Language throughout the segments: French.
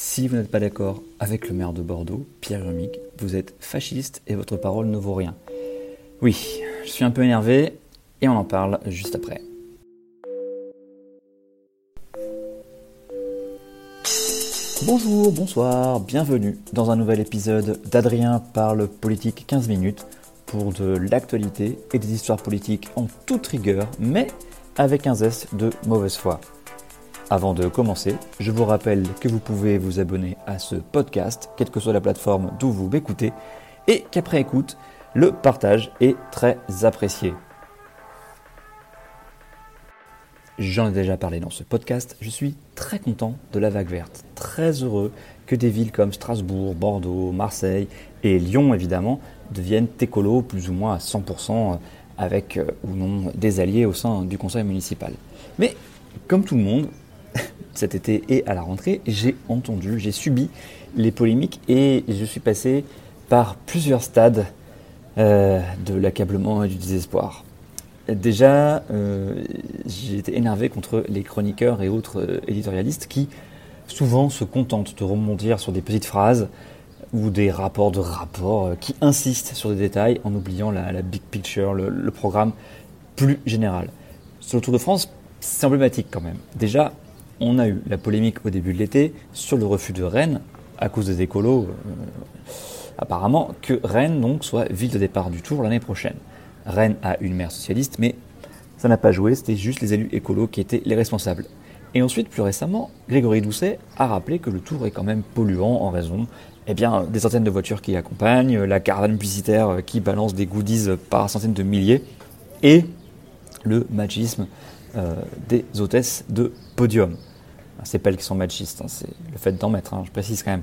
Si vous n'êtes pas d'accord avec le maire de Bordeaux, Pierre Rumic, vous êtes fasciste et votre parole ne vaut rien. Oui, je suis un peu énervé et on en parle juste après. Bonjour, bonsoir, bienvenue dans un nouvel épisode d'Adrien parle politique 15 minutes pour de l'actualité et des histoires politiques en toute rigueur, mais avec un zeste de mauvaise foi. Avant de commencer, je vous rappelle que vous pouvez vous abonner à ce podcast, quelle que soit la plateforme d'où vous m'écoutez, et qu'après écoute, le partage est très apprécié. J'en ai déjà parlé dans ce podcast, je suis très content de la vague verte, très heureux que des villes comme Strasbourg, Bordeaux, Marseille et Lyon évidemment deviennent écolos plus ou moins à 100% avec euh, ou non des alliés au sein du conseil municipal. Mais comme tout le monde, cet été et à la rentrée, j'ai entendu, j'ai subi les polémiques et je suis passé par plusieurs stades euh, de l'accablement et du désespoir. Déjà, euh, j'ai été énervé contre les chroniqueurs et autres euh, éditorialistes qui souvent se contentent de rebondir sur des petites phrases ou des rapports de rapports qui insistent sur des détails en oubliant la, big picture, le, le programme plus général. Sur le Tour de France, c'est emblématique quand même. Déjà, on a eu la polémique au début de l'été sur le refus de Rennes, à cause des écolos, euh, apparemment, que Rennes soit ville de départ du Tour l'année prochaine. Rennes a une maire socialiste, mais ça n'a pas joué, c'était juste les élus écolos qui étaient les responsables. Et ensuite, plus récemment, Grégory Doucet a rappelé que le Tour est quand même polluant en raison eh bien, des centaines de voitures qui accompagnent, la caravane publicitaire qui balance des goodies par centaines de milliers, et le machisme des hôtesses de podium. C'est pas elles qui sont machistes, hein, c'est le fait d'en mettre, hein, je précise quand même.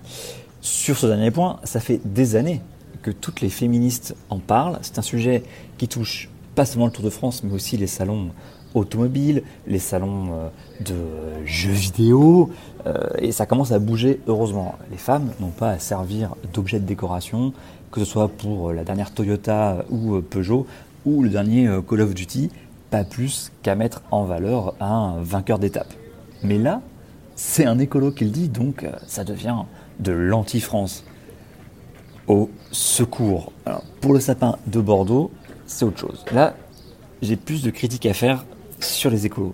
Sur ce dernier point, ça fait des années que toutes les féministes en parlent. C'est un sujet qui touche pas seulement le Tour de France, mais aussi les salons automobiles, les salons euh, de jeux vidéo, euh, et ça commence à bouger heureusement. Les femmes n'ont pas à servir d'objet de décoration, que ce soit pour la dernière Toyota ou Peugeot, ou le dernier Call of Duty, pas plus qu'à mettre en valeur un vainqueur d'étape. Mais là, c'est un écolo qui le dit, donc euh, ça devient de l'anti-France. Au secours. pour le sapin de Bordeaux, c'est autre chose. Là, j'ai plus de critiques à faire sur les écolos.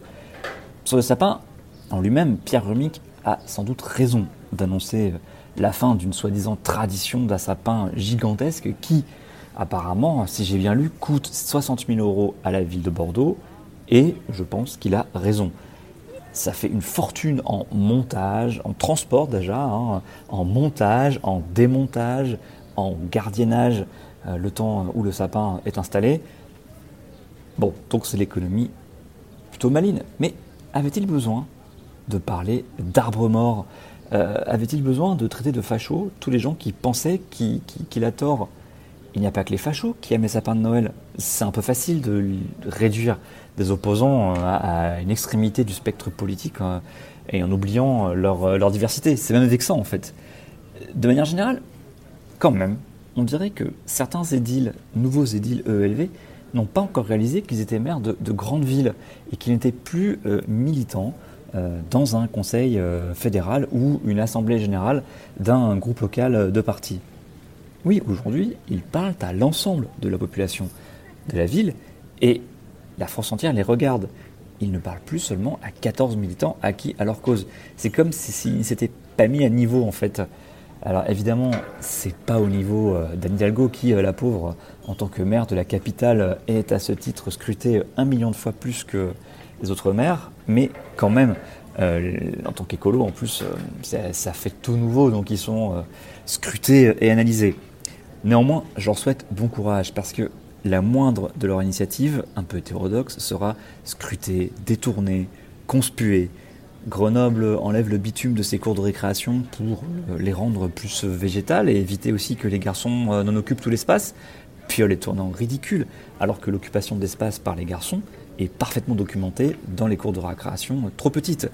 Sur le sapin, en lui-même, Pierre Remic a sans doute raison d'annoncer la fin d'une soi-disant tradition d'un sapin gigantesque qui, apparemment, si j'ai bien lu, coûte 60 000 euros à la ville de Bordeaux, et je pense qu'il a raison ça fait une fortune en montage, en transport déjà, hein, en montage, en démontage, en gardiennage, euh, le temps où le sapin est installé. Bon, donc c'est l'économie plutôt maline. Mais avait-il besoin de parler d'arbres morts? Euh, Avait-il besoin de traiter de fachos tous les gens qui pensaient qu'il a tort? Il n'y a pas que les fachos qui aiment les sapins de Noël. C'est un peu facile de réduire des opposants euh, à, une extrémité du spectre politique euh, et en oubliant euh, leur, diversité. C'est même vexant en fait. De manière générale, quand même, on dirait que certains édiles, nouveaux édiles EELV, n'ont pas encore réalisé qu'ils étaient maires de, grandes villes et qu'ils n'étaient plus militants dans un conseil fédéral ou une assemblée générale d'un groupe local de partis. Oui, aujourd'hui, ils parlent à l'ensemble de la population de la ville et la France entière les regarde. Ils ne parlent plus seulement à 14 militants acquis à leur cause. C'est comme s'ils ne s'étaient pas mis à niveau en fait. Alors évidemment, c'est pas au niveau euh, d'Anne Hidalgo qui, euh, la pauvre, en tant que maire de la capitale, est à ce titre scrutée un million de fois plus que les autres maires, mais quand même, euh, en tant qu'écolo, en plus, ça, fait tout nouveau, donc ils sont scrutés et analysés. Néanmoins, je leur souhaite bon courage parce que la moindre de leur initiative, un peu hétérodoxe, sera scrutée, détournée, conspuée. Grenoble enlève le bitume de ses cours de récréation pour les rendre plus végétales et éviter aussi que les garçons n'en occupent tout l'espace. Fiole est tournant ridicule, alors que l'occupation d'espace par les garçons est parfaitement documentée dans les cours de récréation trop petites.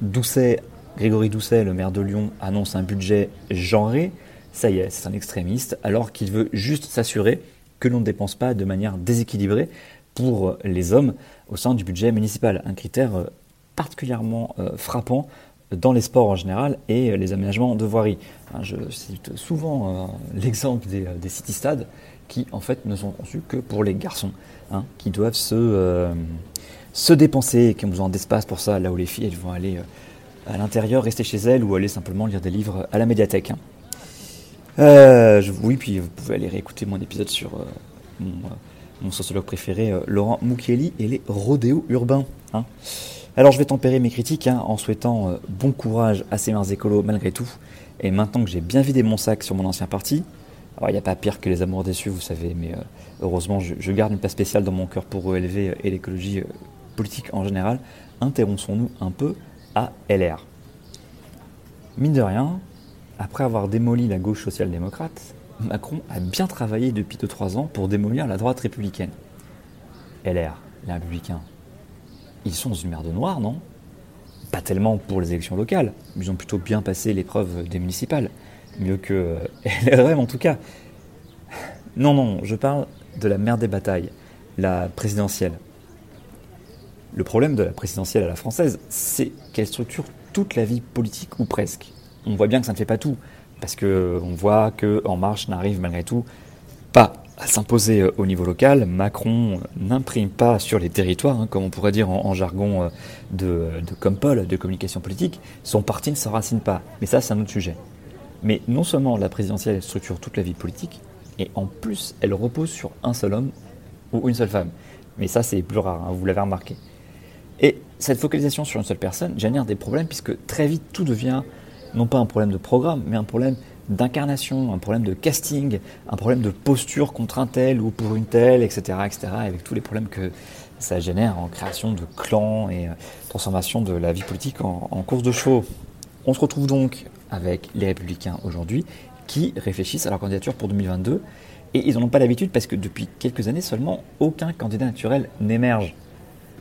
Doucet, Grégory Doucet, le maire de Lyon, annonce un budget genré. Ça y est, c'est un extrémiste, alors qu'il veut juste s'assurer que l'on ne dépense pas de manière déséquilibrée pour les hommes au sein du budget municipal. Un critère euh, particulièrement euh, frappant dans les sports en général et les aménagements de voirie. Hein, je cite souvent euh, l'exemple des, city-stades qui en fait ne sont conçus que pour les garçons, hein, qui doivent se, se dépenser qui ont besoin d'espace pour ça, là où les filles vont aller à l'intérieur, rester chez elles ou aller simplement lire des livres à la médiathèque. Hein. Je, oui, puis vous pouvez aller réécouter mon épisode sur mon mon sociologue préféré, euh, Laurent Mukieli, et les rodéos urbains. Hein. Alors je vais tempérer mes critiques hein, en souhaitant euh, bon courage à ces mains écolos malgré tout. Et maintenant que j'ai bien vidé mon sac sur mon ancien parti, alors il n'y a pas pire que les amours déçus, vous savez, mais euh, heureusement je, garde une place spéciale dans mon cœur pour ELV et l'écologie politique en général. Interromps-nous un peu à LR. Mine de rien, après avoir démoli la gauche social-démocrate, Macron a bien travaillé depuis 2-3 ans pour démolir la droite républicaine. LR, les républicains, ils sont dans une merde noire, non? Pas tellement pour les élections locales, ils ont plutôt bien passé l'épreuve des municipales. Mieux que LRM en tout cas. Non, non, je parle de la merde des batailles, la présidentielle. Le problème de la présidentielle à la française, c'est qu'elle structure toute la vie politique, ou presque. On voit bien que ça ne fait pas tout parce qu'on voit qu'En Marche n'arrive malgré tout pas à s'imposer euh, au niveau local. Macron n'imprime pas sur les territoires, hein, comme on pourrait dire en, jargon euh, de, de Compol, de communication politique. Son parti ne s'enracine pas. Mais ça, c'est un autre sujet. Mais non seulement la présidentielle structure toute la vie politique, et en plus, elle repose sur un seul homme ou une seule femme. Mais ça, c'est plus rare, hein, vous l'avez remarqué. Et cette focalisation sur une seule personne génère des problèmes puisque très vite tout devient non pas un problème de programme, mais un problème d'incarnation, un problème de casting, un problème de posture contre un tel ou pour une telle, etc., etc., avec tous les problèmes que ça génère en création de clans et euh, transformation de la vie politique en, course de chevaux. On se retrouve donc avec les républicains aujourd'hui qui réfléchissent à leur candidature pour 2022 et ils n'en ont pas l'habitude parce que depuis quelques années seulement, aucun candidat naturel n'émerge.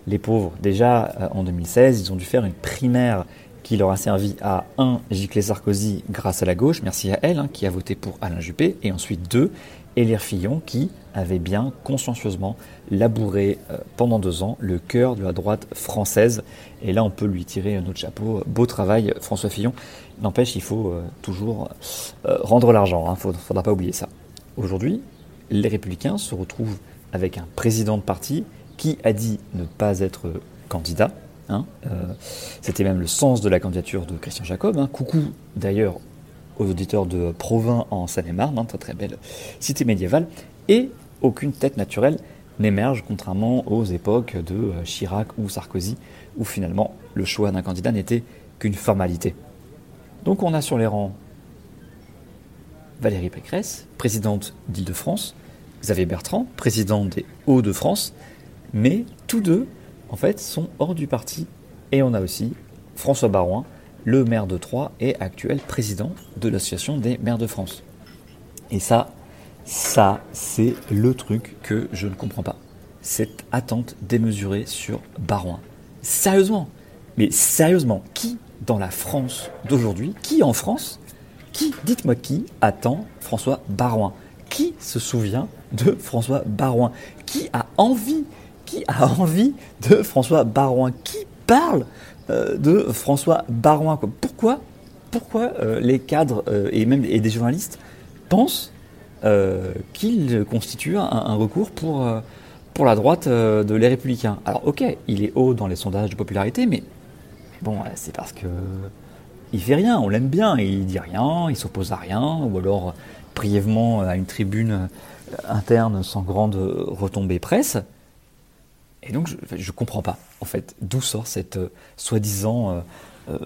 Les pauvres, déjà euh, en 2016, ils ont dû faire une primaire qui leur a servi à 1. Giclée Sarkozy grâce à la gauche, merci à elle, hein, qui a voté pour Alain Juppé, et ensuite 2. Élire Fillon, qui avait bien consciencieusement labouré euh, pendant deux ans le cœur de la droite française. Et là, on peut lui tirer un autre chapeau. Beau travail, François Fillon. N'empêche, il faut euh, toujours euh, rendre l'argent. Il hein, ne faudra pas oublier ça. Aujourd'hui, les Républicains se retrouvent avec un président de parti qui a dit ne pas être candidat, Hein, euh, c'était même le sens de la candidature de Christian Jacob. Hein. Coucou d'ailleurs aux auditeurs de Provins en Seine-et-Marne, hein, très très belle cité médiévale. Et aucune tête naturelle n'émerge, contrairement aux époques de euh, Chirac ou Sarkozy, où finalement le choix d'un candidat n'était qu'une formalité. Donc on a sur les rangs Valérie Pécresse, présidente d'Île-de-France, Xavier Bertrand, président des Hauts-de-France, mais tous deux en fait, sont hors du parti. Et on a aussi François Barouin, le maire de Troyes et actuel président de l'Association des maires de France. Et ça, ça, c'est le truc que je ne comprends pas. Cette attente démesurée sur Barouin. Sérieusement, mais sérieusement, qui dans la France d'aujourd'hui, qui en France, qui, dites-moi qui, attend François Barouin Qui se souvient de François Barouin Qui a envie qui a envie de François Barouin Qui parle euh, de François Barouin Pourquoi, pourquoi euh, les cadres euh, et même et des journalistes pensent qu'il constitue un, recours pour, pour la droite de les Républicains? Alors ok, il est haut dans les sondages de popularité, mais bon, c'est parce que il fait rien, on l'aime bien, il dit rien, il s'oppose à rien, ou alors brièvement à une tribune interne sans grande retombée presse. Et donc, je ne comprends pas, en fait, d'où sort cette euh, soi-disant euh, euh,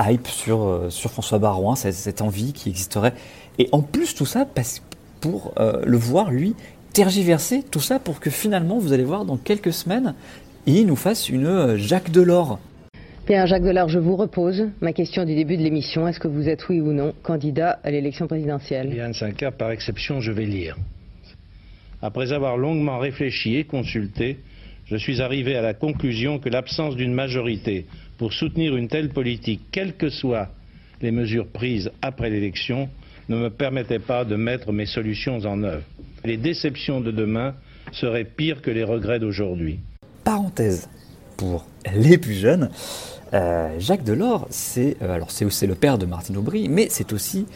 hype sur, sur François Barouin, cette, cette, envie qui existerait. Et en plus, tout ça, parce, pour le voir, lui, tergiverser tout ça pour que finalement, vous allez voir, dans quelques semaines, il nous fasse une Jacques Delors. Bien, Jacques Delors, je vous repose ma question du début de l'émission. Est-ce que vous êtes, oui ou non, candidat à l'élection présidentielle? Yann Sinclair, par exception, je vais lire. Après avoir longuement réfléchi et consulté, je suis arrivé à la conclusion que l'absence d'une majorité pour soutenir une telle politique, quelles que soient les mesures prises après l'élection, ne me permettait pas de mettre mes solutions en œuvre. Les déceptions de demain seraient pires que les regrets d'aujourd'hui. Parenthèse pour les plus jeunes, euh, Jacques Delors, c'est euh, c'est le père de Martine Aubry, mais c'est aussi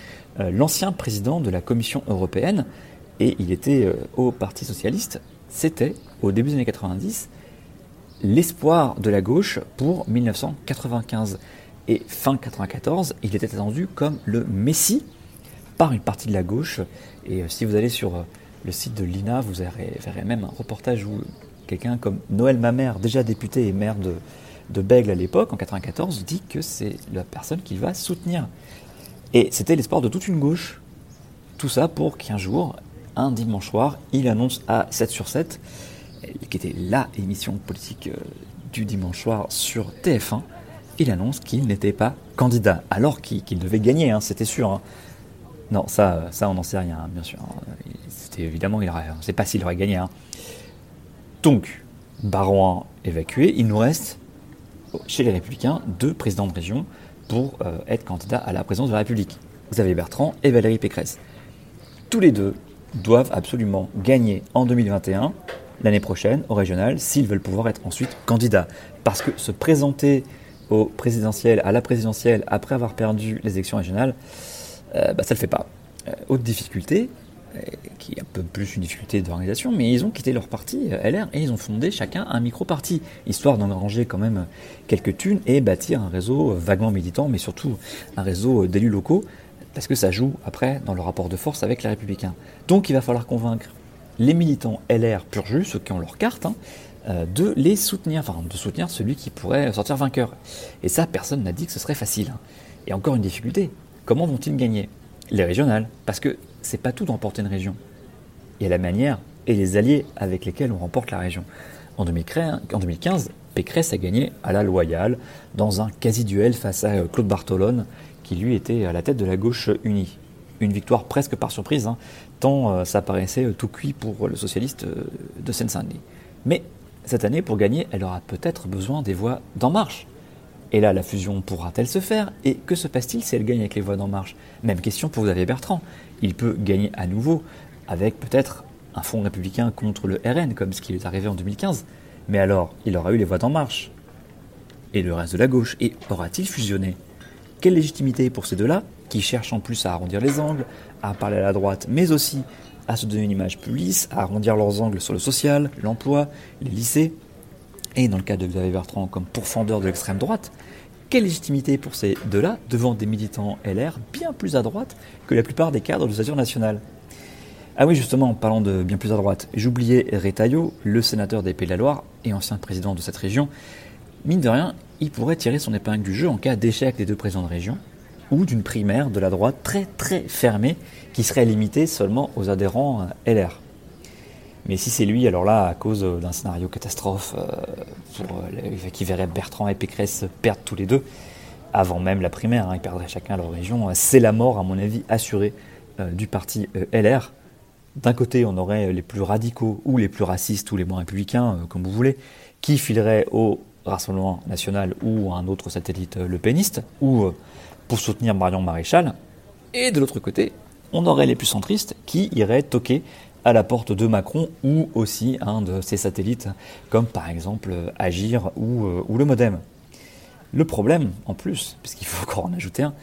euh, l'ancien président de la Commission européenne et il était au Parti socialiste. C'était au début des années 90 l'espoir de la gauche pour 1995 et fin 94, il était attendu comme le messie par une partie de la gauche. Et si vous allez sur le site de l'INA, vous verrez, même un reportage où quelqu'un comme Noël Mamère, déjà député et maire de, de Bègle à l'époque, en 94, dit que c'est la personne qu'il va soutenir. Et c'était l'espoir de toute une gauche. Tout ça pour qu'un jour, un dimanche soir, il annonce à 7 sur 7, qui était la émission politique euh, du dimanche soir sur TF1, il annonce qu'il n'était pas candidat, alors qu'il devait gagner, hein, c'était sûr. Hein. Non, ça, ça on n'en sait rien, bien sûr. C'était évidemment, il on ne sait pas s'il aurait gagné. Hein. Donc, Barouin évacué, il nous reste chez les Républicains deux présidents de région pour euh, être candidats à la présidence de la République. Xavier Bertrand et Valérie Pécresse. Tous les deux doivent absolument gagner en 2021, l'année prochaine, au régional, s'ils veulent pouvoir être ensuite candidats. Parce que se présenter au présidentiel, à la présidentielle, après avoir perdu les élections régionales, euh, bah, ça ne le fait pas. Euh, autre difficulté, euh, qui est un peu plus une difficulté d'organisation, mais ils ont quitté leur parti, LR, et ils ont fondé chacun un micro-parti, histoire d'engranger quand même quelques thunes et bâtir un réseau vaguement militant, mais surtout un réseau d'élus locaux, parce que ça joue après dans le rapport de force avec les républicains. Donc il va falloir convaincre les militants LR pur jus, ceux qui ont leur carte, hein, euh, de les soutenir, enfin de soutenir celui qui pourrait sortir vainqueur. Et ça, personne n'a dit que ce serait facile. Hein. Et encore une difficulté, comment vont-ils gagner? Les régionales, parce que c'est pas tout d'emporter une région. Il y a la manière et les alliés avec lesquels on remporte la région. En 2015, Pécresse a gagné à la loyale dans un quasi-duel face à euh, Claude Bartolone, qui lui était à la tête de la gauche unie. Une victoire presque par surprise, hein, tant euh, ça paraissait euh, tout cuit pour le socialiste de Seine-Saint-Denis. Mais cette année, pour gagner, elle aura peut-être besoin des voix d'En Marche. Et là, la fusion pourra-t-elle se faire? Et que se passe-t-il si elle gagne avec les voix d'En Marche? Même question pour Xavier Bertrand il peut gagner à nouveau avec peut-être un fonds républicain contre le RN, comme ce qui est arrivé en 2015. Mais alors, il aura eu les voix d'En Marche? Et le reste de la gauche, et aura-t-il fusionné? Quelle légitimité pour ces deux-là, qui cherchent en plus à arrondir les angles, à parler à la droite, mais aussi à se donner une image plus lisse, à arrondir leurs angles sur le social, l'emploi, les lycées, et dans le cas de Xavier Bertrand comme pourfendeur de l'extrême droite, quelle légitimité pour ces deux-là devant des militants LR bien plus à droite que la plupart des cadres de l'Association nationale? Ah oui, justement, en parlant de bien plus à droite, j'oubliais Rétaillot, le sénateur des Pays de la Loire et ancien président de cette région. Mine de rien, il pourrait tirer son épingle du jeu en cas d'échec des deux présidents de région ou d'une primaire de la droite très très fermée qui serait limitée seulement aux adhérents LR. Mais si c'est lui, alors là, à cause d'un scénario catastrophe euh, euh, qui verrait Bertrand et Pécresse perdre tous les deux, avant même la primaire, hein, ils perdraient chacun leur région, c'est la mort, à mon avis, assurée euh, du parti LR. D'un côté, on aurait les plus radicaux ou les plus racistes ou les moins républicains, comme vous voulez, qui fileraient au Rassemblement national ou un autre satellite le péniste, ou pour soutenir Marion Maréchal. Et de l'autre côté, on aurait les plus centristes qui iraient toquer à la porte de Macron ou aussi un de ses satellites, comme par exemple Agir ou, euh, ou le Modem. Le problème, en plus, puisqu'il faut encore en ajouter un,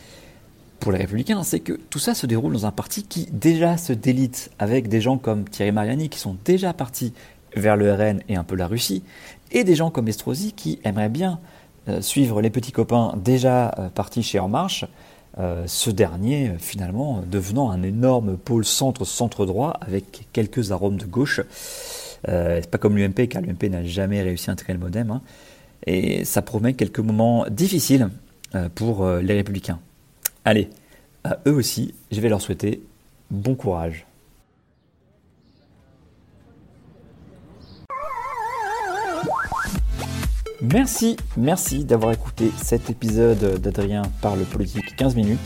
pour les républicains, c'est que tout ça se déroule dans un parti qui déjà se délite avec des gens comme Thierry Mariani qui sont déjà partis vers le RN et un peu la Russie, et des gens comme Estrosi qui aimeraient bien euh, suivre les petits copains déjà euh, partis chez En Marche, euh, ce dernier finalement devenant un énorme pôle centre-centre droit avec quelques arômes de gauche. C'est pas comme l'UMP car l'UMP n'a jamais réussi à intégrer le modem. Hein. et ça promet quelques moments difficiles pour les républicains. Allez, à eux aussi, je vais leur souhaiter bon courage. Merci, merci d'avoir écouté cet épisode d'Adrien parle politique 15 minutes.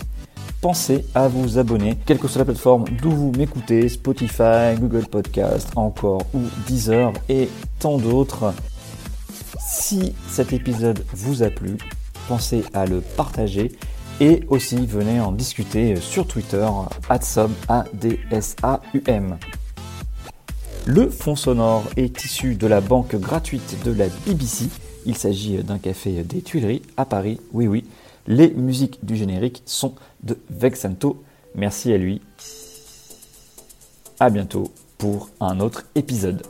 Pensez à vous abonner, quelle que soit la plateforme d'où vous m'écoutez, Spotify, Google Podcast, encore ou Deezer et tant d'autres. Si cet épisode vous a plu, pensez à le partager et aussi venez en discuter sur Twitter, adsum. Le fond sonore est issu de la banque gratuite de la BBC. Il s'agit d'un café des Tuileries à Paris. Oui, oui, les musiques du générique sont de Vexanto. Merci à lui. À bientôt pour un autre épisode.